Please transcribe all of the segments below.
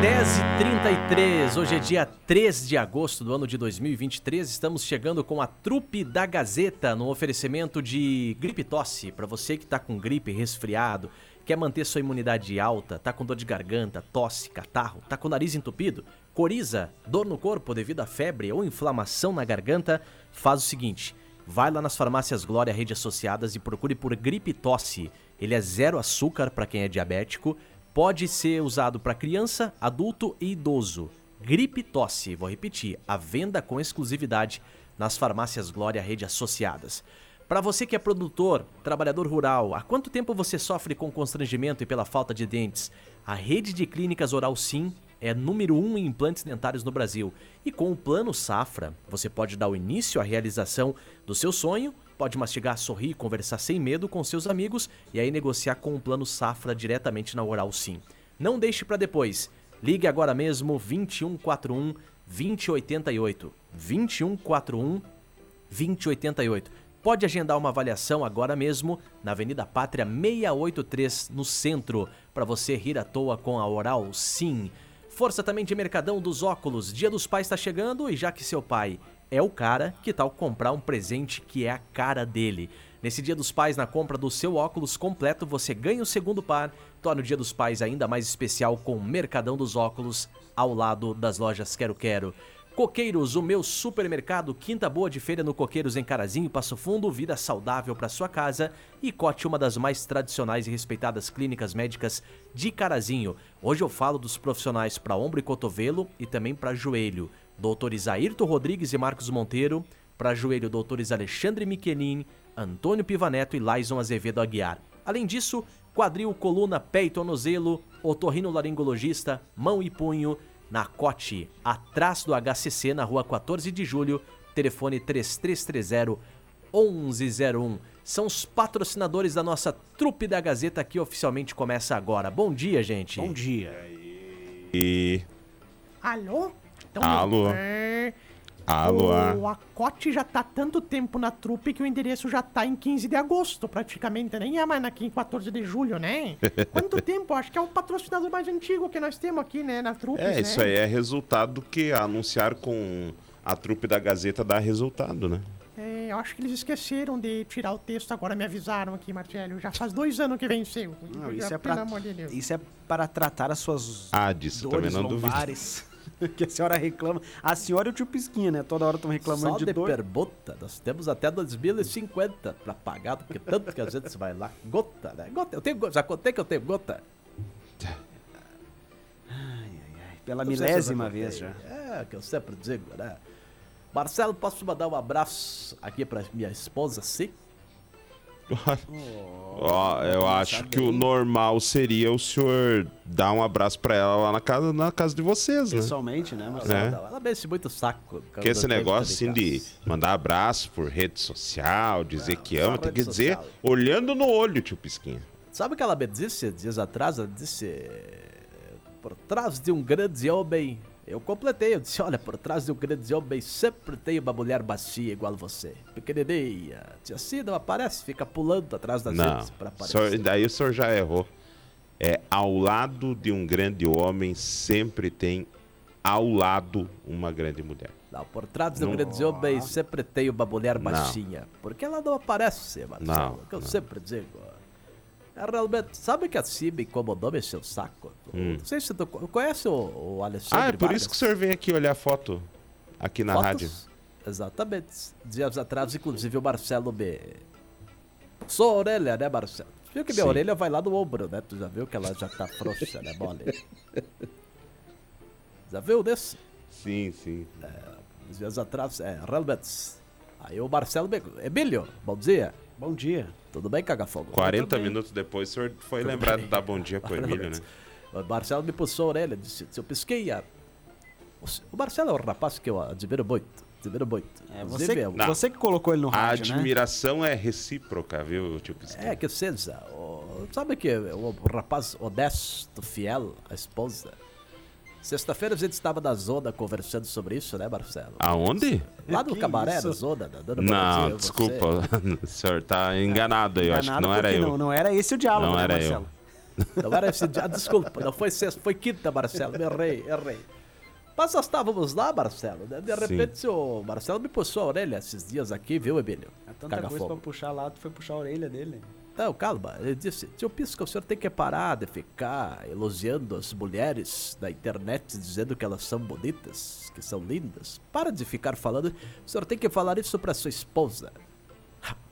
10h33, hoje é dia 3 de agosto do ano de 2023. Estamos chegando com a trupe da Gazeta no oferecimento de gripe tosse. Para você que está com gripe, resfriado, quer manter sua imunidade alta, tá com dor de garganta, tosse, catarro, tá com o nariz entupido, coriza, dor no corpo devido à febre ou inflamação na garganta, faz o seguinte: vai lá nas farmácias Glória Rede Associadas e procure por gripe tosse. Ele é zero açúcar para quem é diabético Pode ser usado para criança, adulto e idoso. Gripe tosse, vou repetir, a venda com exclusividade nas farmácias Glória Rede Associadas. Para você que é produtor, trabalhador rural, há quanto tempo você sofre com constrangimento e pela falta de dentes? A rede de clínicas Oral Sim é número um em implantes dentários no Brasil. E com o Plano Safra, você pode dar o início à realização do seu sonho Pode mastigar, sorrir, conversar sem medo com seus amigos e aí negociar com o plano Safra diretamente na Oral Sim. Não deixe para depois. Ligue agora mesmo 2141 2088. 2141 2088. Pode agendar uma avaliação agora mesmo na Avenida Pátria 683, no centro, para você rir à toa com a Oral Sim. Força também de Mercadão dos Óculos. Dia dos Pais está chegando e já que seu pai é o cara, que tal comprar um presente que é a cara dele? Nesse Dia dos Pais, na compra do seu óculos completo, você ganha o segundo par, torna o Dia dos Pais ainda mais especial com o Mercadão dos Óculos ao lado das lojas Quero Quero. Coqueiros, o meu supermercado, quinta boa de feira no Coqueiros em Carazinho, Passo Fundo, vida saudável para sua casa e Cote, uma das mais tradicionais e respeitadas clínicas médicas de Carazinho. Hoje eu falo dos profissionais para ombro e cotovelo e também para joelho doutores Ayrton Rodrigues e Marcos Monteiro, para joelho doutores Alexandre Michelin, Antônio Pivaneto e Laison Azevedo Aguiar. Além disso, quadril, coluna, pé e tornozelo, otorrino laringologista, mão e punho, na Cote, atrás do HCC, na rua 14 de julho, telefone 3330 1101. São os patrocinadores da nossa trupe da Gazeta que oficialmente começa agora. Bom dia, gente. Bom dia. E. Alô? Então, Alô? É... Alô? O Acote já tá tanto tempo na trupe que o endereço já tá em 15 de agosto, praticamente. Nem é mais aqui em 14 de julho, né? Quanto tempo? Acho que é o patrocinador mais antigo que nós temos aqui, né? Na trupe. É, né? isso aí é resultado do que anunciar com a trupe da Gazeta dá resultado, né? É, eu acho que eles esqueceram de tirar o texto agora, me avisaram aqui, Marcelo. Já faz dois anos que venceu. Não, isso, é pra, isso é para tratar as suas ah, disso, dores também não lombares. que a senhora reclama. A senhora e o tio Pisquinha, né? Toda hora estão reclamando Só de, de dor. permuta, nós temos até 2050 para pagar, porque tanto que a gente vai lá. Gota, né? Gota, eu tenho, já contei que eu tenho gota. Ai, ai, ai. Pela milésima vez já. É, que eu sempre digo, né? Marcelo, posso mandar um abraço aqui para minha esposa, sim? Ó, oh, eu acho que o normal seria o senhor dar um abraço pra ela lá na casa, na casa de vocês, né? Pessoalmente, né? Mas é. ela, ela mexe muito saco. Porque esse negócio assim de mandar abraço por rede social, dizer não, que ama, tem que dizer olhando no olho, tio Pisquinha. Sabe o que ela me disse dias atrás? Ela disse: por trás de um grande homem eu completei, eu disse, olha, por trás de um grande homem sempre tem uma mulher bacia igual você. Pequenininha. Assim não aparece, fica pulando atrás das não, pra aparecer. Senhor, daí o senhor já errou. É, ao lado de um grande homem sempre tem ao lado uma grande mulher. Não, por trás de um grande homem sempre tem uma mulher baixinha. Porque ela não aparece, Marcelo. Não, é que eu não. sempre digo. É, realmente, sabe que assim me incomodou mexer o saco? Hum. Não sei se tu conhece o, o Alexandre Ah, é por Vargas? isso que o senhor vem aqui olhar foto aqui na Fotos? rádio. Exatamente. Dias atrás, inclusive, o Marcelo me... Sou a orelha, né, Marcelo? Viu que minha Sim. orelha vai lá no ombro, né? Tu já viu que ela já tá frouxa, né, mole? já viu desse? Sim, sim. É, dias atrás, é, realmente. Aí o Marcelo. Emílio, bom dia. Bom dia. Tudo bem, Cagafogo? 40 minutos depois, o senhor foi Tudo lembrado bem. de dar bom dia pro Emílio, né? O Marcelo me puxou a orelha, disse, eu pesquei a... O Marcelo é um rapaz que eu admiro muito. admiro muito. É, você, Não. você que colocou ele no A rádio, né? admiração é recíproca, viu, tio Pisquinha? É, que seja, o- sabe que o, o rapaz honesto, fiel à esposa. Sexta-feira a gente estava na zona conversando sobre isso, né, Marcelo? Aonde? Lá no Que cabaré isso? da zona, da Dona Não, Brasil, desculpa. O senhor tá enganado aí. Eu acho que não era eu. Não, não era esse o diálogo, Não né, era eu. Marcelo? Não era esse dia, desculpa, não foi sexta, foi quinta, Marcelo, me errei, errei. Mas nós estávamos lá, Marcelo, né? De Sim. repente o Marcelo me puxou a orelha esses dias aqui, viu, Emílio? É tanta Caga coisa pra fogo. puxar lá, tu foi puxar a orelha dele. Não, calma. Ele disse, tio Pisca, o senhor tem que parar de ficar elogiando as mulheres da internet, dizendo que elas são bonitas, que são lindas. Para de ficar falando, o senhor tem que falar isso pra sua esposa.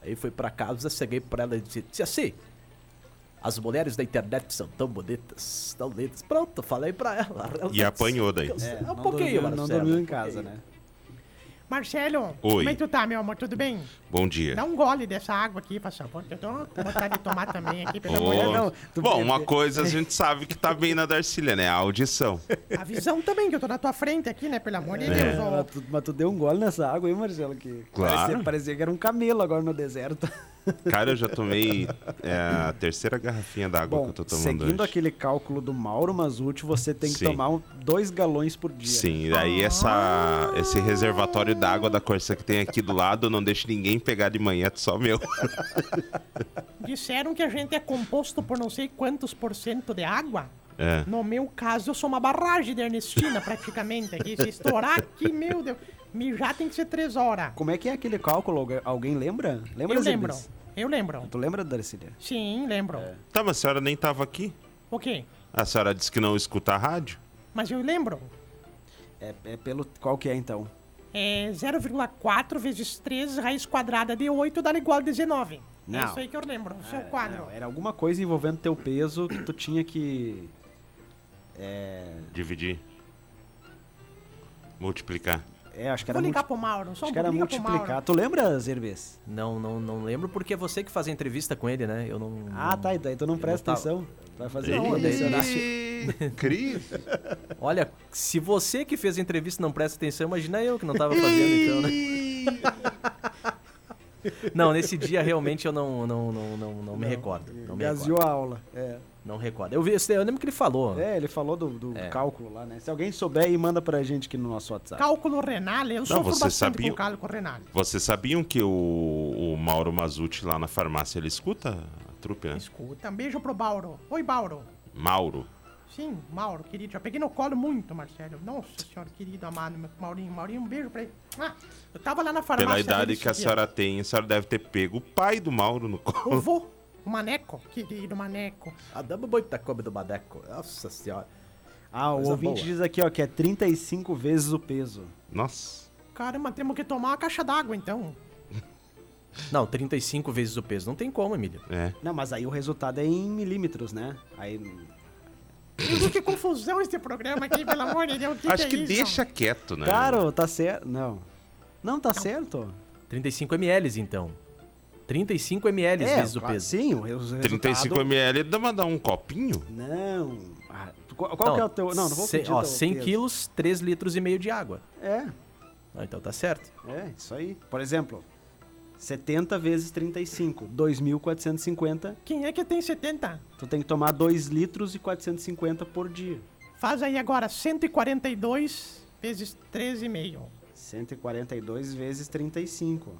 Aí fui pra casa, cheguei pra ela e disse, tia assim, as mulheres da internet são tão bonitas, tão lindas. Pronto, falei pra ela. Ela E apanhou daí. É, um não pouquinho, dormiu, Marcelo. Não dormiu em casa, né? Marcelo, Oi. como é que tu tá, meu amor? Tudo bem? Bom dia. Dá um gole dessa água aqui, por favor. Eu tô com vontade de tomar também aqui, pelo amor de Deus. Bom, uma coisa a gente sabe que tá bem na Darcília, né? A audição. A visão também, que eu tô na tua frente aqui, né? Pelo amor de É. Deus. Mas tu, mas tu deu um gole nessa água aí, Marcelo, que Claro. parecia, parecia que era um camelo agora no deserto. Cara, eu já tomei é, a terceira garrafinha d'água que eu tô tomando seguindo hoje. aquele cálculo do Mauro Mazuti, você tem que Sim. tomar um, dois galões por dia. Sim, daí essa, esse reservatório d'água da Corsa que tem aqui do lado, não deixa ninguém pegar de manhã, é só meu. Disseram que a gente é composto por não sei quantos por cento de água. É. No meu caso, eu sou uma barragem de Ernestina, praticamente. Aqui, se estourar aqui, meu Deus. Mijar tem que ser três horas. Como é que é aquele cálculo? Algu- Alguém lembra? Lembra, Eu lembro. Eu lembro. Tu lembra, Darcília? Sim, lembro. Tá, mas a senhora nem tava aqui. O quê? A senhora disse que não escuta a rádio? Mas eu lembro. É, é pelo... Qual que é, então? É 0,4 vezes 3 raiz quadrada de 8 dá igual a 19. É Não. isso aí que eu lembro. O seu quadro. Não, era alguma coisa envolvendo teu peso que tu tinha que... É... Dividir. Multiplicar. É, acho que era, Vou ligar multi... pro Mauro. Só acho um que era multiplicar. Tu lembra, Zerbes? Não, não, não lembro porque é você que faz a entrevista com ele, né? Eu não. Ah, tá. Então tu não presta não atenção. Tu vai fazer Não, uma Cris. Olha, se você que fez a entrevista não presta atenção, imagina eu que não tava fazendo, então, né? Não, nesse dia realmente eu não, não, não, não, não me recordo. Não me Gaseou recordo. a aula. É. Não recordo. Eu, vi, eu lembro que ele falou. É, ele falou do, do É. cálculo lá, né? Se alguém souber aí, manda pra gente aqui no nosso WhatsApp. Cálculo renal, eu sofro você bastante sabia- com cálculo renal. Vocês sabiam que o, o Mauro Mazuti lá na farmácia, ele escuta a trupe, né? Escuta, um beijo pro Bauro. Oi, Bauro. Mauro. Sim, Mauro, querido. Já peguei no colo muito, Marcelo. Nossa senhora, querido, amado, meu Maurinho. Maurinho, um beijo pra ele. Ah, eu tava lá na farmácia. Pela idade que a senhora tem, a senhora deve ter pego o pai do Mauro no colo. vô, o Maneco. Querido Maneco. A dama boita come do Madeco. Nossa senhora. Ah, o Coisa ouvinte boa. diz aqui, ó, que é 35 vezes o peso. Nossa. Caramba, temos que tomar uma caixa d'água, então. Não, 35 vezes o peso. Não tem como, Emílio. É. Não, mas aí o resultado é em milímetros, né? Aí. Que confusão esse programa aqui, pelo amor de Deus. Que Acho é que deixa quieto, né? Cara, tá certo. Não. Não, tá certo. 35 ml, então. 35 ml vezes o peso. Sim, o res- 35 resultado- ml, dá pra dar um copinho? Não. Ah, qual qual que é o teu. Não, não vou pedir Ó, teu 100 peso. quilos, 3 litros e meio de água. É, Ah, então tá certo. é, isso aí. Por exemplo, 70 vezes 35, 2.450. Quem é que tem 70? Tu tem que tomar 2 litros e 450 por dia. Faz aí agora 142 vezes 13,5. 142 vezes 35.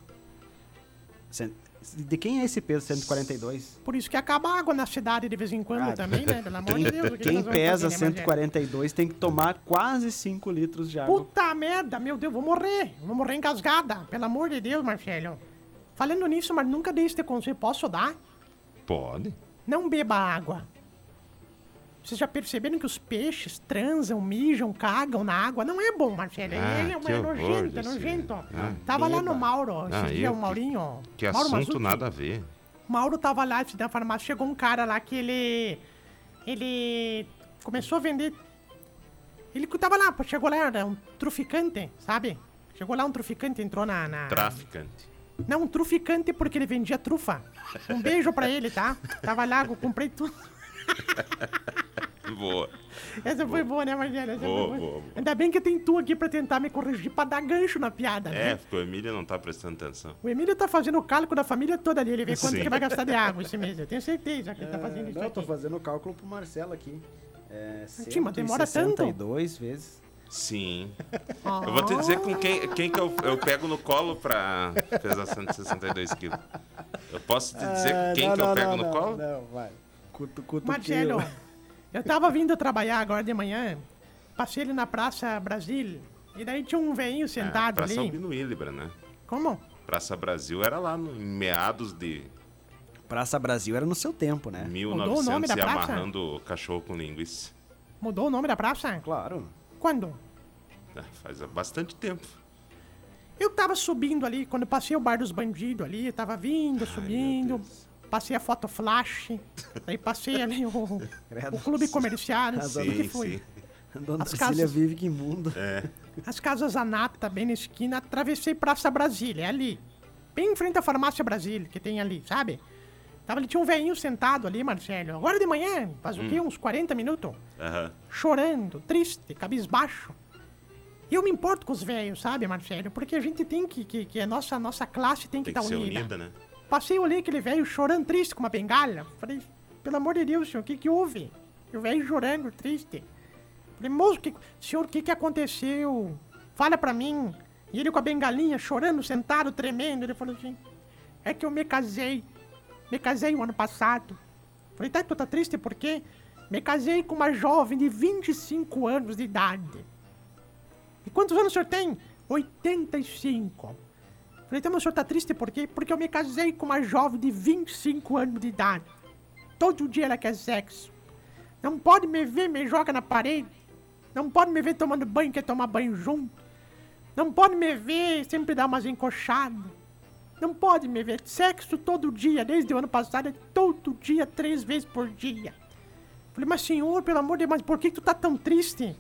Cent- De quem é esse peso 142? Por isso que acaba a água na cidade de vez em quando Ah, também, né? Pelo amor Quem, de Deus. quem pesa fazer, né, Marcelo? 142 tem que tomar quase 5 litros de água. Puta merda, meu Deus, vou morrer. Vou morrer engasgada. Pelo amor de Deus, Marcelo. Falando nisso, mas nunca dei este conselho. Posso dar? Pode. Não beba água. Vocês já perceberam que os peixes transam, mijam, cagam na água? Não é bom, Marcelo. Ah, Ele é, que é nojento, é nojento. Ah, tava lá no Mauro, esse Ah, dia, eu o Maurinho. Que Mauro assunto Mazucchi. nada a ver. Mauro tava lá da farmácia, chegou um cara lá que ele. Ele começou a vender. Ele tava lá, chegou lá, era um truficante, sabe? Chegou lá um truficante, entrou na. na... Traficante. Não, um truficante porque ele vendia trufa. Um beijo pra ele, tá? Tava lá, comprei tudo. Boa. Essa foi boa, né? Essa Boa, foi boa, boa. Ainda bem que tem tu aqui pra tentar me corrigir, pra dar gancho na piada, É, né? porque o Emílio não tá prestando atenção. O Emílio tá fazendo o cálculo da família toda ali, ele vê quanto Sim. que vai gastar de água esse mês. Eu tenho certeza que ele tá fazendo isso Não, eu tô fazendo o cálculo pro Marcelo aqui. É, Tim, mas demora tanto. 162 vezes. Sim. Ah. Eu vou te dizer com quem, quem que eu, eu pego no colo pra pesar 162 quilos. Eu posso te dizer Ah, quem não, que eu não, pego não, no não, colo? Não, vai. Cuto, cuto Marcelo, eu tava vindo trabalhar agora de manhã, passei ali na Praça Brasil, e daí tinha um veinho É, sentado Praça ali. Albino Willibra, né? Como? Praça Brasil era lá no, em meados de Praça Brasil era no seu tempo, né? 1900 o nome da e praça? amarrando cachorro com linguiça. Mudou o nome da praça? Claro. Quando? É, faz bastante tempo. Eu tava subindo ali, quando passei o bar dos bandidos ali, eu tava vindo, subindo, Deus. Passei a foto flash, daí passei ali o, o clube comercial, As o que Sim, foi? sim. Dona As Cecília casas- vive que imundo. As casas Anata, bem na esquina, atravessei Praça Brasília, é ali. Bem em frente à farmácia Brasília, que tem ali, sabe? Tava ali, tinha um velhinho sentado ali, Marcelo. Agora de manhã, faz o quê? Uns 40 minutos? Aham. Chorando, triste, cabisbaixo. E eu me importo com os velhos, sabe, Marcelo? Porque a gente tem que, que, que a nossa, nossa classe tem que Tem estar que ser unida. unida, né? Passei, olhei aquele velho chorando triste com uma bengala. Falei, pelo amor de Deus, senhor, o que que houve? E o velho chorando, triste. Falei, moço, que, senhor, o que que aconteceu? Fala pra mim. E ele com a bengalinha, chorando, sentado, tremendo. Ele falou assim, é que eu me casei. Me casei o ano passado. Falei, tá, tu tá triste por quê? Me casei com uma jovem de 25 anos de idade. E quantos anos o senhor tem? 85. Falei, então, o senhor tá triste por quê? Porque eu me casei com uma jovem de 25 anos de idade. Todo dia ela quer sexo. Não pode me ver, me joga na parede. Não pode me ver tomando banho, quer tomar banho junto. Não pode me ver, sempre dá umas encoxadas. Não pode me ver. Sexo todo dia, desde o ano passado, é todo dia, três vezes por dia. Falei, mas senhor, pelo amor de Deus, mas por que tu tá tão triste?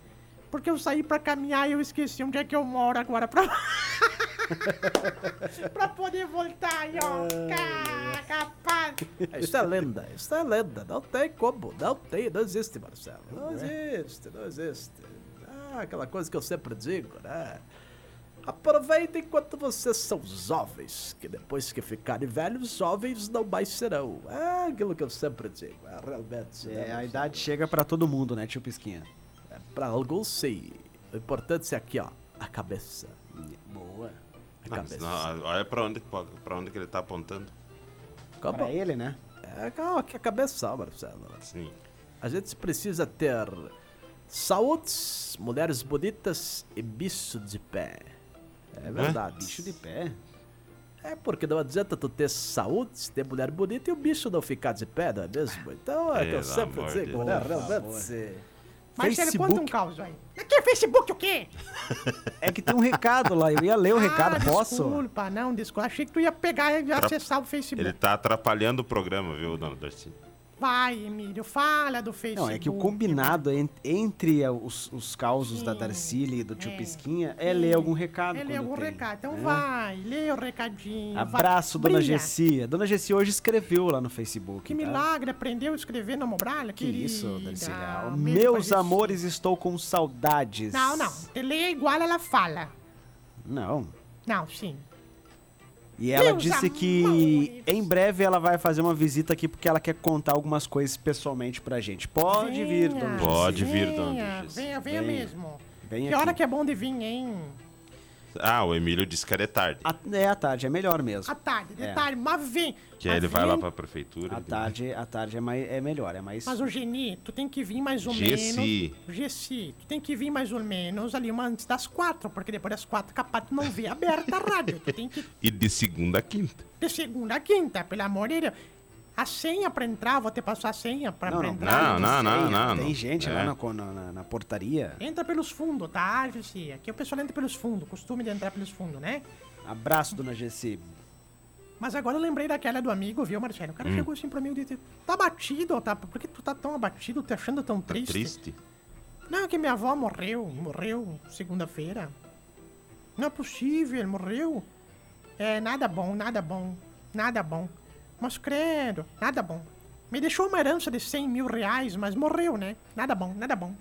Porque eu saí pra caminhar e eu esqueci onde é que eu moro agora pra... pra poder voltar ó. Ca- Capaz. Isso é lenda, isso é lenda. Não tem como, não tem, não existe, Marcelo. Não existe, não existe. Ah, aquela coisa que eu sempre digo, né? Aproveitem enquanto vocês são jovens, que depois que ficarem velhos, jovens não mais serão. É aquilo que eu sempre digo, é realmente. né, É, a idade chega pra todo mundo, né, tio Pisquinha? É, pra alguns, sim. O importante é aqui, ó, a cabeça. A Não, cabeça. não, olha pra onde, pra onde que ele tá apontando. Pra ele, né? É, calma, que a cabeça, Marcelo. Sim. A gente precisa ter saúde, mulheres bonitas e bicho de pé. É verdade. Bicho de pé. É porque não adianta tu ter saúde, ter mulher bonita e o bicho não ficar de pé, não é mesmo? Então é que eu sempre digo, né? Realmente. Marcelo, conta um Facebook. caos aí. Aqui é Facebook o quê? É que tem um recado lá, eu ia ler o recado, ah, posso? Desculpa, não, desculpa. Achei que tu ia pegar e acessar o Facebook. Ele tá atrapalhando o programa, viu, dona Darcy? Vai, Emílio, fala do Facebook. Não, é que o combinado en- entre os, os causos da Sim, Darcília e do tio é. Pisquinha é ler algum recado. É algum tem, recado. Então né? vai, lê o recadinho. Abraço, vai, dona brilha. Gessia. Dona Gessia hoje escreveu lá no Facebook. Que tá? milagre, aprendeu a escrever na Mobralha, Que isso, Darcília. querida. Mesmo pra Meus amores, estou com saudades. Não, não. Lê igual ela fala. Não. Não, sim. E ela Meus disse que em breve ela vai fazer uma visita aqui porque ela quer contar algumas coisas pessoalmente pra gente. Pode vir, Venha, dona Pode vir, dona venha. Venha, venha Venha. mesmo. Vem Que hora aqui. que é bom de vir, hein? Ah, o Emílio disse que era tarde. A- é à tarde, é melhor mesmo. À tarde, de É. tarde, mas vem. Que aí Mas ele vai lá pra prefeitura. À tarde, à tarde é, mais, é melhor, é mais. Mas o Geni, tu tem que vir mais ou Gessi. menos. Gessi, tu tem que vir mais ou menos ali uma antes das quatro, porque depois das quatro capaz tu não vê aberta a rádio. Tu tem que E de segunda a quinta. de segunda a quinta, pelo amor de Deus. A senha pra entrar, vou te passar a senha pra, Não, entrar. Não, não, não, não. Tem não. gente É. lá na, na, na- na portaria. Entra pelos fundos, tá, Gessi? Aqui o pessoal entra pelos fundos, costume de entrar pelos fundos, né? Abraço, dona Gessi. Mas agora eu lembrei daquela do amigo, viu, Marcelo? O cara Hum. chegou assim pra mim e disse: Tá batido, tá? Por que tu tá tão abatido, te achando tão Tá triste? triste? Não, é que minha avó morreu, morreu segunda-feira. Não é possível, morreu. É, nada bom, nada bom, nada bom. Mas credo, nada bom. Me deixou uma herança de 100 mil reais, mas morreu, né? Nada bom, nada bom.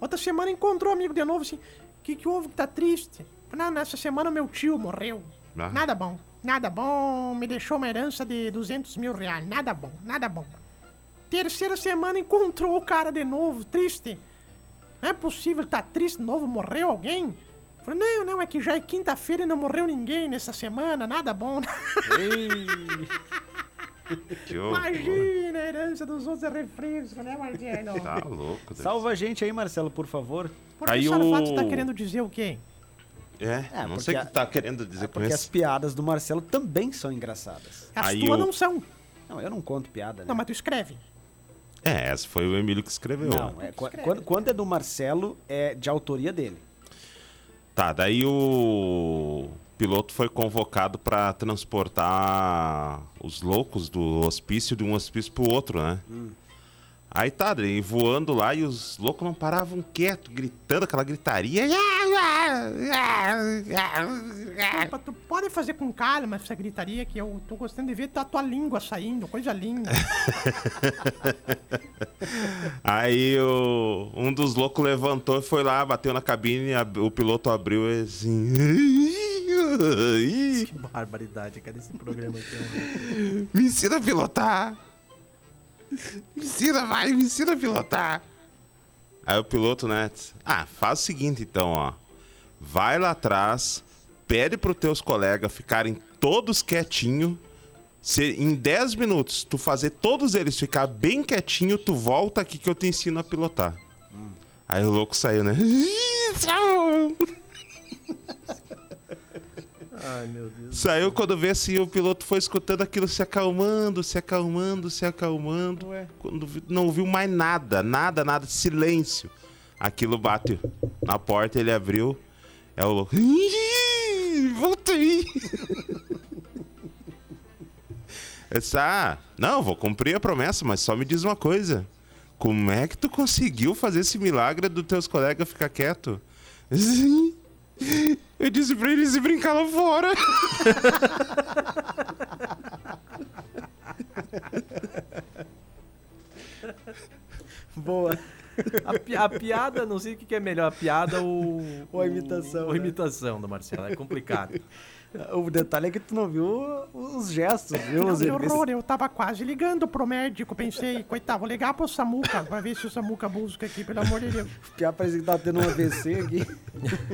Outra semana encontrou um amigo de novo, assim, que que houve que tá triste? Não, nessa semana meu tio morreu. Ah. Nada bom, nada bom. Me deixou uma herança de 200 mil reais. Nada bom, nada bom. Terceira semana encontrou o cara de novo, triste. Não é possível, tá triste de novo, morreu alguém? Falei, não, não, é que já é quinta-feira e não morreu ninguém nessa semana, nada bom. Horror. Imagina a herança dos outros é refresco, né, Marcelo? Tá louco. Deus. Salva a gente aí, Marcelo, por favor. Por Aí que o- fato tá querendo dizer o quê? É, É, não sei o que tá querendo dizer É com porque as isso. piadas do Marcelo também são engraçadas. As Aí tuas o- não são. Não, eu não conto piada, né? Não, mas tu escreve. É, essa foi o Emílio que escreveu. Não, é, qu- quando, quando é do Marcelo, é de autoria dele. Tá, daí o piloto foi convocado pra transportar os loucos do hospício de um hospício pro outro, né? Aí tá, daí voando lá e os loucos não paravam quieto, gritando aquela gritaria. Opa, tu pode fazer com calma essa gritaria que eu tô gostando de ver a tua língua saindo, coisa linda. Aí o, um dos loucos levantou e foi lá, bateu na cabine, ab- o piloto abriu e assim. Que barbaridade, cara, esse programa aqui. Me ensina a pilotar! Me ensina, vai, me ensina a pilotar! Aí o piloto, né? Ah, faz o seguinte então, ó. Vai lá atrás, pede pros teus colegas ficarem todos quietinhos. Se em 10 minutos tu fazer todos eles ficar bem quietinho, tu volta aqui que eu te ensino a pilotar. Aí o louco saiu, né? Ai, meu Deus. Saiu quando vê assim, o piloto foi escutando aquilo se acalmando, se acalmando, se acalmando. Quando vi- não ouviu mais nada, nada, nada, silêncio. Aquilo bate na porta, ele abriu. É o louco. "Ih, Voltei! Disse, ah, não, vou cumprir a promessa, mas só me diz uma coisa. Como é que tu conseguiu fazer esse milagre dos teus colegas ficar quieto? Sim. Eu disse pra eles ir brincar lá fora. Boa. A, pi- a piada, não sei o que que é melhor, a piada ou... Ou a imitação, Ou a né? imitação do Marcelo, é complicado. O detalhe é que tu não viu os gestos, viu? Não, Os que horror, eu tava quase ligando pro médico, pensei, coitado, vou ligar pro Samuca, pra ver se o Samuca busca aqui, pelo amor de Deus. Piá parece que tá tendo um AVC aqui.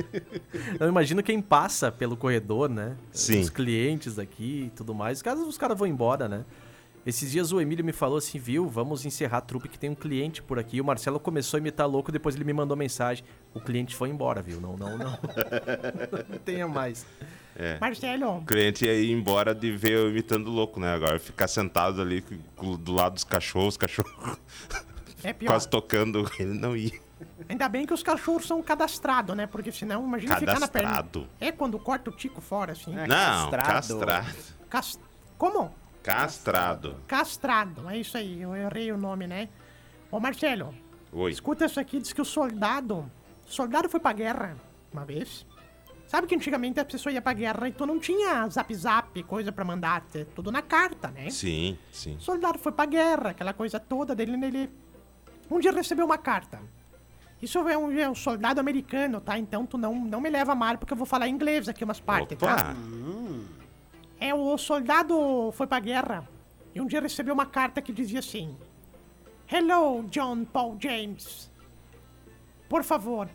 Eu imagino quem passa pelo corredor, né? Sim. Os clientes aqui e tudo mais. Os caras, os caras vão embora, né? Esses dias o Emílio me falou assim, viu, vamos encerrar a trupe que tem um cliente por aqui. O Marcelo começou a imitar louco, depois ele me mandou mensagem. O cliente foi embora, viu? Não, não, não. não tenha mais. Marcelo, O cliente ia ir embora de ver eu imitando louco, né? Agora ficar sentado ali com- do lado dos cachorros, os cachorros é pior. quase tocando, ele não ia. Ainda bem que os cachorros são cadastrados, né? Porque senão, imagina ficar na perna. Cadastrado. É quando corta o tico fora, assim. É. Não, castrado. castrado. Cas- Como? Castrado. Castrado, é isso aí, eu errei o nome, né? Ô Marcelo, Oi. escuta isso aqui, diz que o soldado. O soldado foi pra guerra uma vez. Sabe que antigamente a pessoa ia pra guerra e tu não tinha zap zap, coisa pra mandar, tudo na carta, né? Sim, sim. O soldado foi pra guerra, aquela coisa toda dele, ele um dia recebeu uma carta. Isso é um, é um soldado americano, tá? Então tu não, não me leva a mal porque eu vou falar inglês aqui umas partes, tá? Opa! É, o soldado foi pra guerra e um dia recebeu uma carta que dizia assim: Hello, John Paul James. Por favor,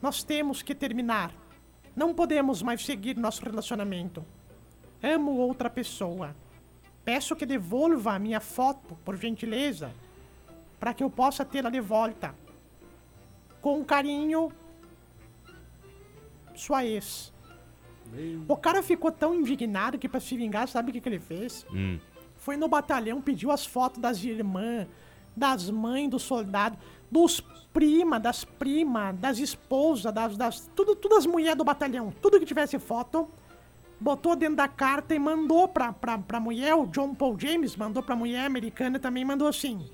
nós temos que terminar. Não podemos mais seguir nosso relacionamento. Amo outra pessoa. Peço que devolva a minha foto, por gentileza, para que eu possa tê-la de volta. Com carinho, sua ex. O cara ficou tão indignado que pra se vingar, sabe o que, que ele fez? Hum. Foi no batalhão, pediu as fotos das irmãs, das mães do soldado, dos prima, das primas, das esposas, das, das tudo, tudo as mulheres do batalhão, tudo que tivesse foto, botou dentro da carta e mandou pra, pra, pra mulher, o John Paul James mandou pra mulher americana também, mandou assim,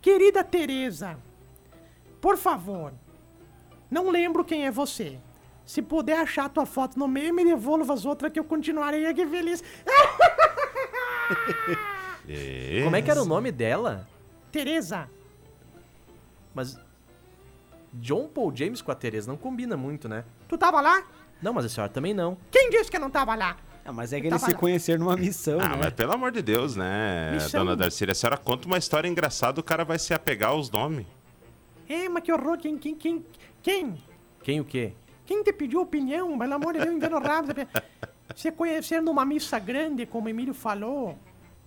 querida Teresa, por favor, não lembro quem é você. Se puder achar tua foto no meio, me devolva as outras que eu continuarei aqui feliz. É. Como é que era o nome dela? Tereza. Mas. John Paul James com a Tereza não combina muito, né? Tu tava lá? Não, mas a senhora também não. Quem disse que eu não tava lá? Ah, mas é que eles se lá. conheceram numa missão, Ah, né? mas pelo amor de Deus, né, Missão. dona Darcy? A senhora conta uma história engraçada, o cara vai se apegar aos nomes. É, mas que horror. Quem, quem, quem, quem? Quem o quê? Quem te pediu opinião? Pelo amor de Deus, engano rápido. Você conhecer numa missa grande, como o Emílio falou,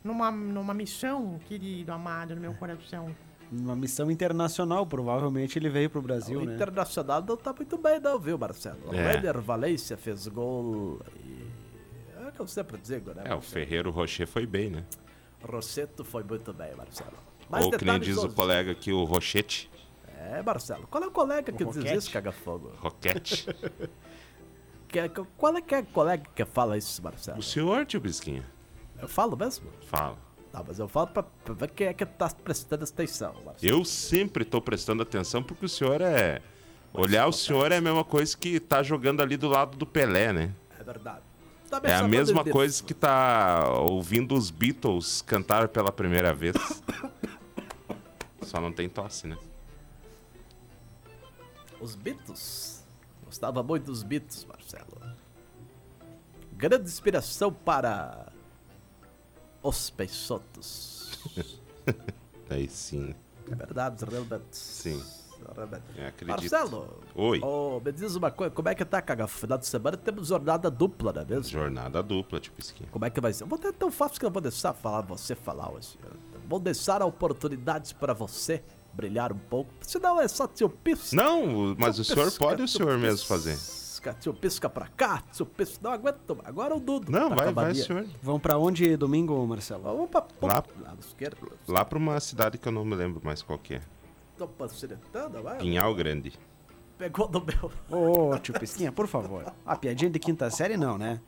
numa, numa missão, querido amado do meu coração. Uma missão internacional, provavelmente ele veio pro Brasil, o né? Internacional não tá muito bem, não, viu, Marcelo? O É. Render Valência fez gol. E... É o que eu sempre digo, né? É, o Ferreiro Rocher foi bem, né? Rosseto foi muito bem, Marcelo. Ou que nem diz o colega aqui, o Rochete. É, Marcelo. Qual é o colega que diz Roquete? isso, caga-fogo? Roquete. Que- que- Qual é que é o colega que fala isso, Marcelo? o senhor, tio Bisquinha? Eu falo mesmo? Fala. Tá, mas eu falo pra, pra ver quem é que tá prestando atenção. Eu sempre tô prestando atenção porque o senhor é. Olhar o senhor é a mesma coisa que tá jogando ali do lado do Pelé, né? É verdade. Também É a mesma coisa que tá ouvindo os Beatles cantar pela primeira vez. Só não tem tosse, né? Os Beatles. Gostava muito dos Beatles, Marcelo. Grande inspiração para os peixotos. Aí sim. É verdade, realmente. Sim. Eu acredito. Marcelo. Oi. ô, me diz uma coisa, como é que tá, caga? Final de semana temos jornada dupla, não é mesmo? Jornada dupla, tio Bisquinha. Como é que vai ser? Eu Vou ter tão fácil que eu vou deixar falar você falar hoje. Vou deixar oportunidades para você brilhar um pouco. Senão é só tio pisca. Não, mas o senhor pisca, pode o senhor mesmo fazer. Pisca, Tio pisca pra cá, tio pisca. Não aguento. Agora o Dudo. Não, tá vai, vai, senhor. Vão pra onde domingo, Marcelo? Vamos pra Lá- lá na esquerda. Lá pra uma cidade que eu não me lembro mais qual que é. Tô facilitando, vai. Pinhal Grande. Pegou do meu. Ô, tio Pisquinha, por favor. A piadinha de quinta série não, né?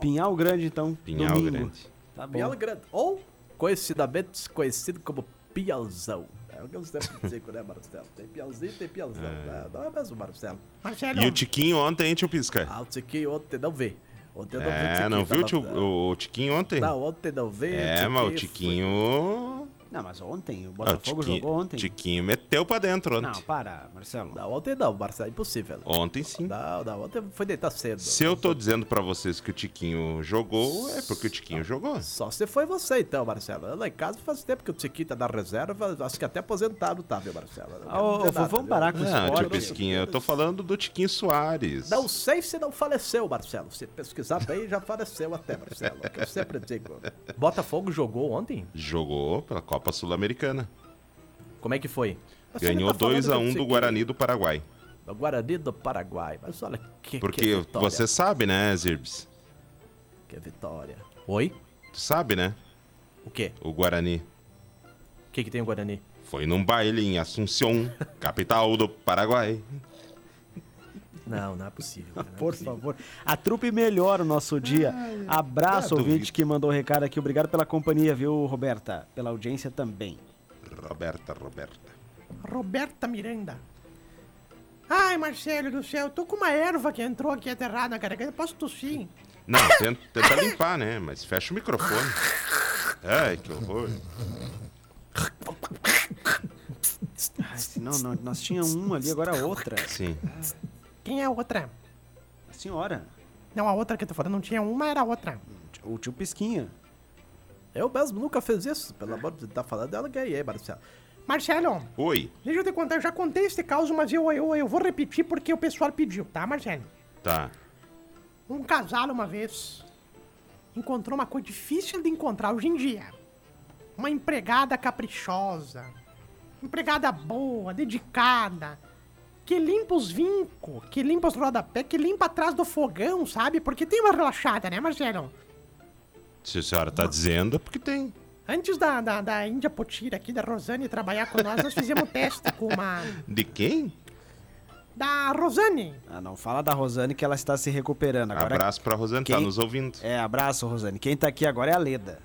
Pinhal Grande, então. Pinhal domingo. Grande. Tá bom. Pial Grande. Ou, conhecidamente conhecido como Pialzão. É o que eu sempre digo, né, Marcelo? Tem Pialzinho, tem Pialzão. né? Não é mesmo, Marcelo? Marcelo, E o Tiquinho ontem, hein, tio Pisca? Ah, o Tiquinho ontem não vê. Ontem eu não vi o É, Tiquinho. não viu tava- tio, o, o Tiquinho ontem? Não, ontem não vê. É, mas o foi- Tiquinho. Não, mas ontem, o Ah, o Botafogo Tiquinho, jogou ontem. Tiquinho meteu pra dentro ontem. Não, para, Marcelo. Não, ontem não, Marcelo, é impossível. Ontem sim. Não, não, ontem foi deitar cedo. Se eu tô dizendo pra vocês que o Tiquinho jogou, é porque o Tiquinho jogou. Só se foi você então, Marcelo. Eu Lá em casa faz tempo que o Tiquinho tá na reserva, acho que até aposentado tá, viu, Marcelo? Não Ah, ô, nada, vamos viu? parar com isso. Não, Pisquinha, eu tô falando do Tiquinho Soares. Não sei se não faleceu, Marcelo. Se pesquisar bem, já faleceu até, Marcelo. é Que eu sempre digo. Botafogo jogou ontem? Jogou pela Copa Sul-Americana. Como é que foi? Mas você Ganhou tá falando 2 a que 1 eu do que- Guarani do Paraguai. Do Guarani do Paraguai. Mas olha que, que Porque vitória. você sabe, né, Zirbs? Que vitória. Oi? Tu sabe, né? O quê? O Guarani O que, que tem o Guarani? foi num baile em Assunção, capital do Paraguai. Não, não é possível. cara, não é Por possível. favor. A trupe melhora o nosso dia. Abraço, ah, ouvinte duvido. que mandou o recado aqui. Obrigado pela companhia, viu, Roberta? Pela audiência também. Roberta, Roberta. Roberta Miranda. Ai, Marcelo do céu, tô com uma erva que entrou aqui aterrada, cara. que Eu posso tossir. Não, tenta, tenta limpar, né? Mas fecha o microfone. Ai, que horror. Ai, senão, não, nós tínhamos um ali, agora outra. Sim. Quem é a outra? A senhora. Não, a outra que eu tô falando não tinha uma, era a outra. O tio Pisquinha. Eu mesmo nunca fiz isso. Pelo amor de Deus, tá falando dela, ganhei, Marcelo. Marcelo, Oi. deixa eu te contar, eu já contei esse caso, mas eu, eu, eu vou repetir porque o pessoal pediu, tá, Marcelo? Tá. Um casal uma vez encontrou uma coisa difícil de encontrar hoje em dia. Uma empregada caprichosa, empregada boa, dedicada, que limpa os vincos, que limpa os rodapés, que limpa atrás do fogão, sabe? Porque tem uma relaxada, né, Marcelo? Se a senhora tá dizendo, é porque tem. Antes da, da, da Índia Potira aqui, da Rosane, trabalhar com nós, nós fizemos um teste com uma... De quem? Da Rosane. Ah, não fala da Rosane que ela está se recuperando. Agora, Abraço pra Rosane, tá quem- nos ouvindo. É, abraço, Rosane. Quem tá aqui agora é a Leda.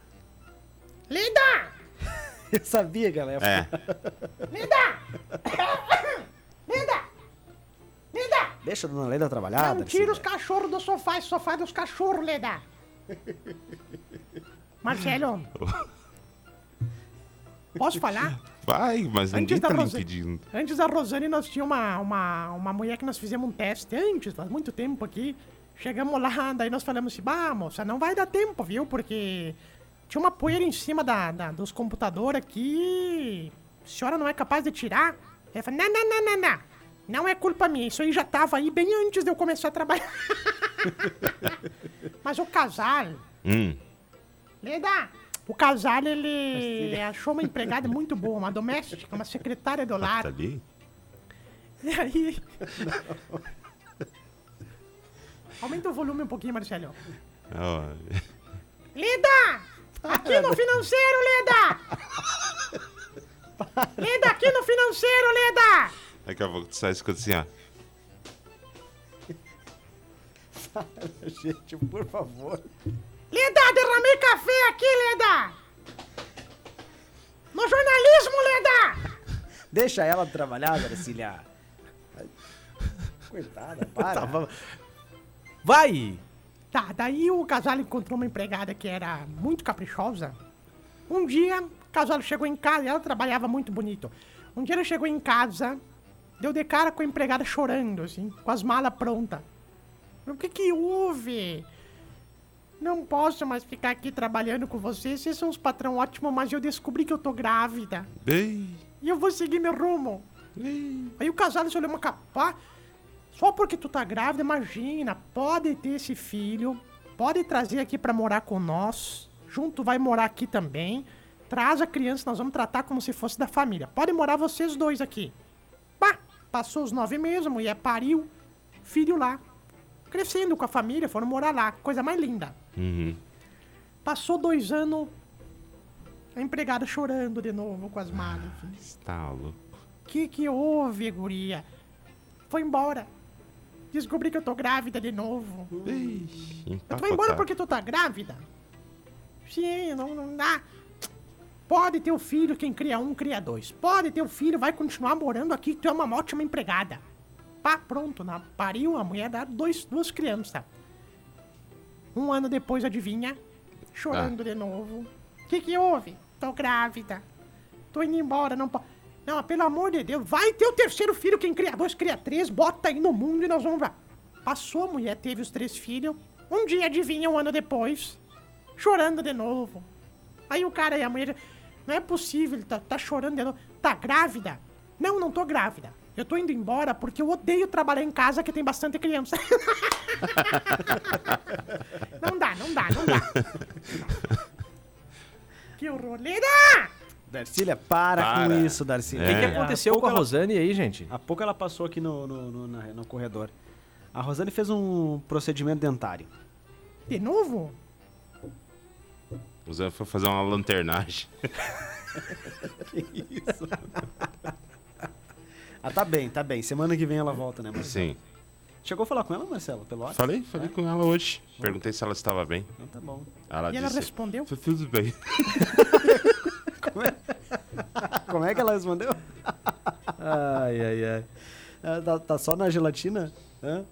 Lida! Eu sabia que ela ia É. Lida! Deixa a dona Leda trabalhar. Não tira os cachorros do sofá, esse sofá é dos cachorros, Leda. Marcelo, Posso falar? Vai, mas ninguém Antes da tá me Rosane- impedindo. Antes da Rosane, nós tinha uma, uma, uma mulher que nós fizemos um teste antes, faz muito tempo aqui. Chegamos lá, daí nós falamos assim, bah, moça, não vai dar tempo, viu? Porque tinha uma poeira em cima da, da- dos computadores aqui. A senhora não é capaz de tirar? Ela falou, não, não, não, não, não. Não é culpa minha, isso aí já tava aí bem antes de eu começar a trabalhar. Mas o casal, Hum, Leda, o casal, ele achou uma empregada muito boa, uma doméstica, uma secretária do tá lar. ali? E aí... Aumenta o volume um pouquinho, Marcelo. Leda! Aqui no financeiro, Leda! Leda, aqui no financeiro, Leda! Daqui a pouco tu sai escutando assim, ó. Gente, por favor. Leda, derramei café aqui, Leda! No jornalismo, Leda! Deixa ela trabalhar, Darcília. Coitada, para. Tava- Vai! Tá, daí o casal encontrou uma empregada que era muito caprichosa. Um dia, o casal chegou em casa, ela trabalhava muito bonito. Um dia ela chegou em casa, deu de cara com a empregada chorando, assim, com as malas prontas. O que que houve? Não posso mais ficar aqui trabalhando com vocês, vocês são uns patrão ótimos, mas eu descobri que eu tô grávida. Ei, E eu vou seguir meu rumo. ei. Aí o casal se olhou uma capa. Só porque tu tá grávida, imagina, pode ter esse filho, pode trazer aqui pra morar com nós. Junto vai morar aqui também. Traz a criança, nós vamos tratar como se fosse da família. Pode morar vocês dois aqui. Passou os nove meses, a mulher pariu, filho lá. Crescendo com a família, foram morar lá, coisa mais linda. Uhum. Passou dois anos, a empregada chorando de novo com as malas. Tá louco. Que que houve, guria? Foi embora. Descobri que eu tô grávida de novo. Ei, Tu vai embora porque tu tá grávida? Sim, não, não dá. Pode ter o filho, quem cria um, cria dois. Pode ter o filho, vai continuar morando aqui, tu é uma ótima empregada. Pá, pronto, na, pariu a mulher dá dois, duas crianças. Um ano depois, adivinha? Chorando de novo. O que que houve? Tô grávida. Tô indo embora, não pode. Não, pelo amor de Deus, vai ter o terceiro filho, quem cria dois, cria três, bota aí no mundo e nós vamos lá. Passou, a mulher teve os três filhos. Um dia, adivinha, um ano depois, chorando de novo. Aí o cara e a mulher, não é possível, ele tá, tá chorando de novo. Tá grávida? Não, não tô grávida. Eu tô indo embora porque eu odeio trabalhar em casa que tem bastante criança. não dá, não dá, não dá. que horror. Leda! Darcília, para, Para. com isso, Darcília. O que, que É. aconteceu com a ela- Rosane aí, gente? Há pouco ela passou aqui no, no, no, na- no corredor. A Rosane fez um procedimento dentário. De novo? O Zé foi fazer uma lanternagem. Isso. ah, tá bem, tá bem. Semana que vem ela volta, né, Marcelo? Sim. Chegou a falar com ela, Marcelo, pelo WhatsApp? Falei, falei com ela hoje. Perguntei se ela estava bem. Então tá bom. Ela E ela disse. respondeu? "Tá Tudo bem. Como é que ela respondeu? Ai, ai, ai. Ah, Tá, tá só na gelatina? Hã?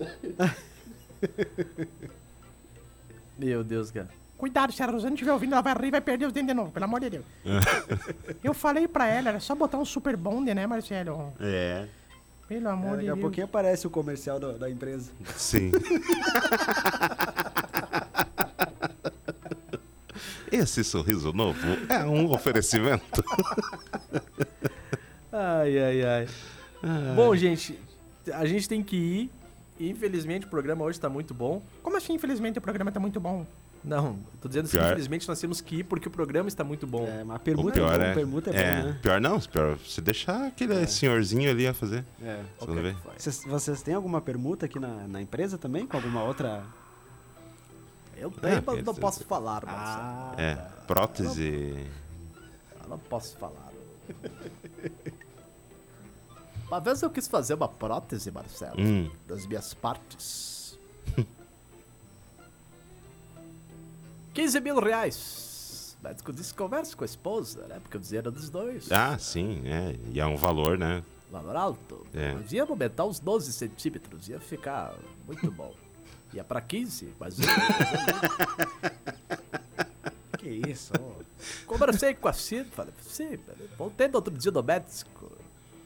Meu Deus, cara. Cuidado, se a Rosane estiver ouvindo, ela vai rir e vai perder os dentes de novo, pelo amor de Deus. Eu falei pra ela, era só botar um super bonde, né, Marcelo? É. Pelo amor Daqui de a Deus. pouquinho aparece o comercial do- da empresa. Sim. Esse sorriso novo é um oferecimento. Ai, ai, ai. Bom, gente, a gente tem que ir. Infelizmente, o programa hoje tá muito bom. Como assim, infelizmente, o programa tá muito bom? Não, tô dizendo assim, Pior. infelizmente nós temos que ir porque o programa está muito bom. É, mas a O permuta pior é é. permuta é, é, bom, né? pior não, pior. Você deixar aquele senhorzinho ali a fazer. É. Você não vê? Vocês, vocês têm alguma permuta aqui na, na empresa também? Com alguma outra? Eu tenho, É, mas não posso falar, Marcelo. Ah, É, prótese. Eu não posso falar. Uma vez eu quis fazer uma prótese, Marcelo, Hum. das minhas partes. 15 mil reais. O médico disse converse com a esposa, né? Porque o dinheiro era dos dois. Ah, sim, é. E é um valor, né? Valor alto. É. Ia aumentar uns 12 centímetros, ia ficar muito bom. Ia pra 15, mas. Que isso? Conversei com a Cida, falei, sim, voltei no outro dia do médico.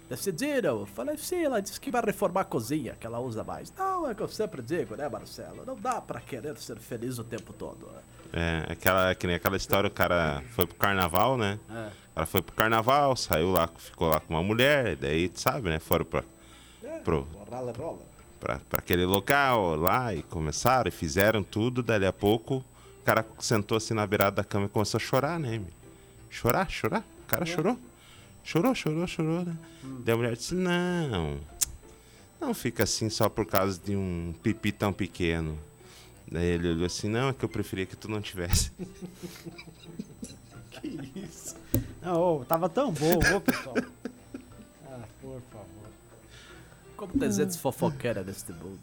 Decidiram, falei, sim, ela disse que vai reformar a cozinha, que ela usa mais. Não, é o que eu sempre digo, né, Marcelo? Não dá pra querer ser feliz o tempo todo. É, aquela, que nem aquela história, o cara foi pro carnaval, né? É. O cara foi pro carnaval, saiu lá, ficou lá com uma mulher, e daí, sabe, né? Foram pra, pro, Rola, rola. pra, pra aquele local lá e começaram e fizeram tudo. Dali a pouco, o cara sentou assim na beirada da cama e começou a chorar, né? Chorar, chorar. O cara chorou. Chorou, chorou, chorou, né? Daí a mulher disse: Não, não fica assim só por causa de um pipi tão pequeno. Daí ele olhou assim: Não, é que eu preferia que tu não tivesse. Não, ô, tava tão bom, ô, pessoal. Ah, por favor. Como tem gente fofoqueira neste mundo.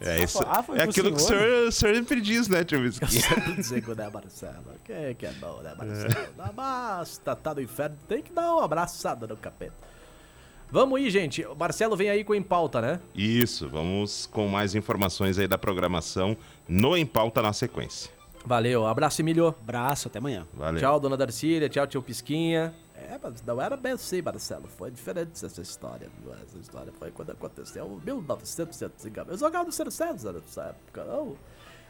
É, isso, ah, foi é aquilo que o senhor? senhor, o senhor sempre diz, né, Tio Whisky? Eu sempre digo, né, Marcelo? Quem que é bom, né, Marcelo? Dá basta, tá no inferno, tem que dar uma abraçada no capeta. Vamos aí, gente. O Marcelo vem aí com Em Pauta, né? Isso, vamos com mais informações aí da programação no Em Pauta na sequência. Valeu, abraço, Emílio. Abraço, até amanhã. Valeu. Tchau, dona Darcília. Tchau, tio Pisquinha. É, mas não era bem assim, Marcelo. Foi diferente essa história. Essa história foi quando aconteceu em 1950. Eu jogava no Cercedos nessa época, não.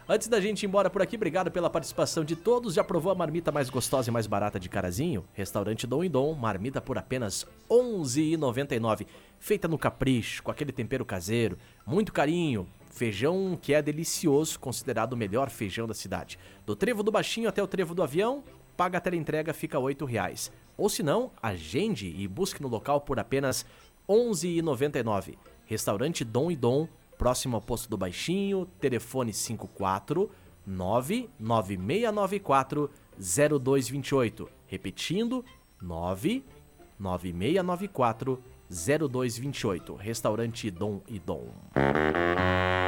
Antes da gente ir embora por aqui, obrigado pela participação de todos. Já provou a marmita mais gostosa e mais barata de Carazinho? Restaurante Dom e Dom, marmita por apenas R$ 11,99. Feita no capricho, com aquele tempero caseiro, muito carinho. Feijão que é delicioso, considerado o melhor feijão da cidade. Do trevo do baixinho até o trevo do avião, paga a teleentrega, fica 8 reais. Ou se não, agende e busque no local por apenas R$ 11,99. Restaurante Dom e Dom, próximo ao posto do Baixinho, telefone 54 99694 0228. Repetindo, 99694 0228. Restaurante Dom e Dom.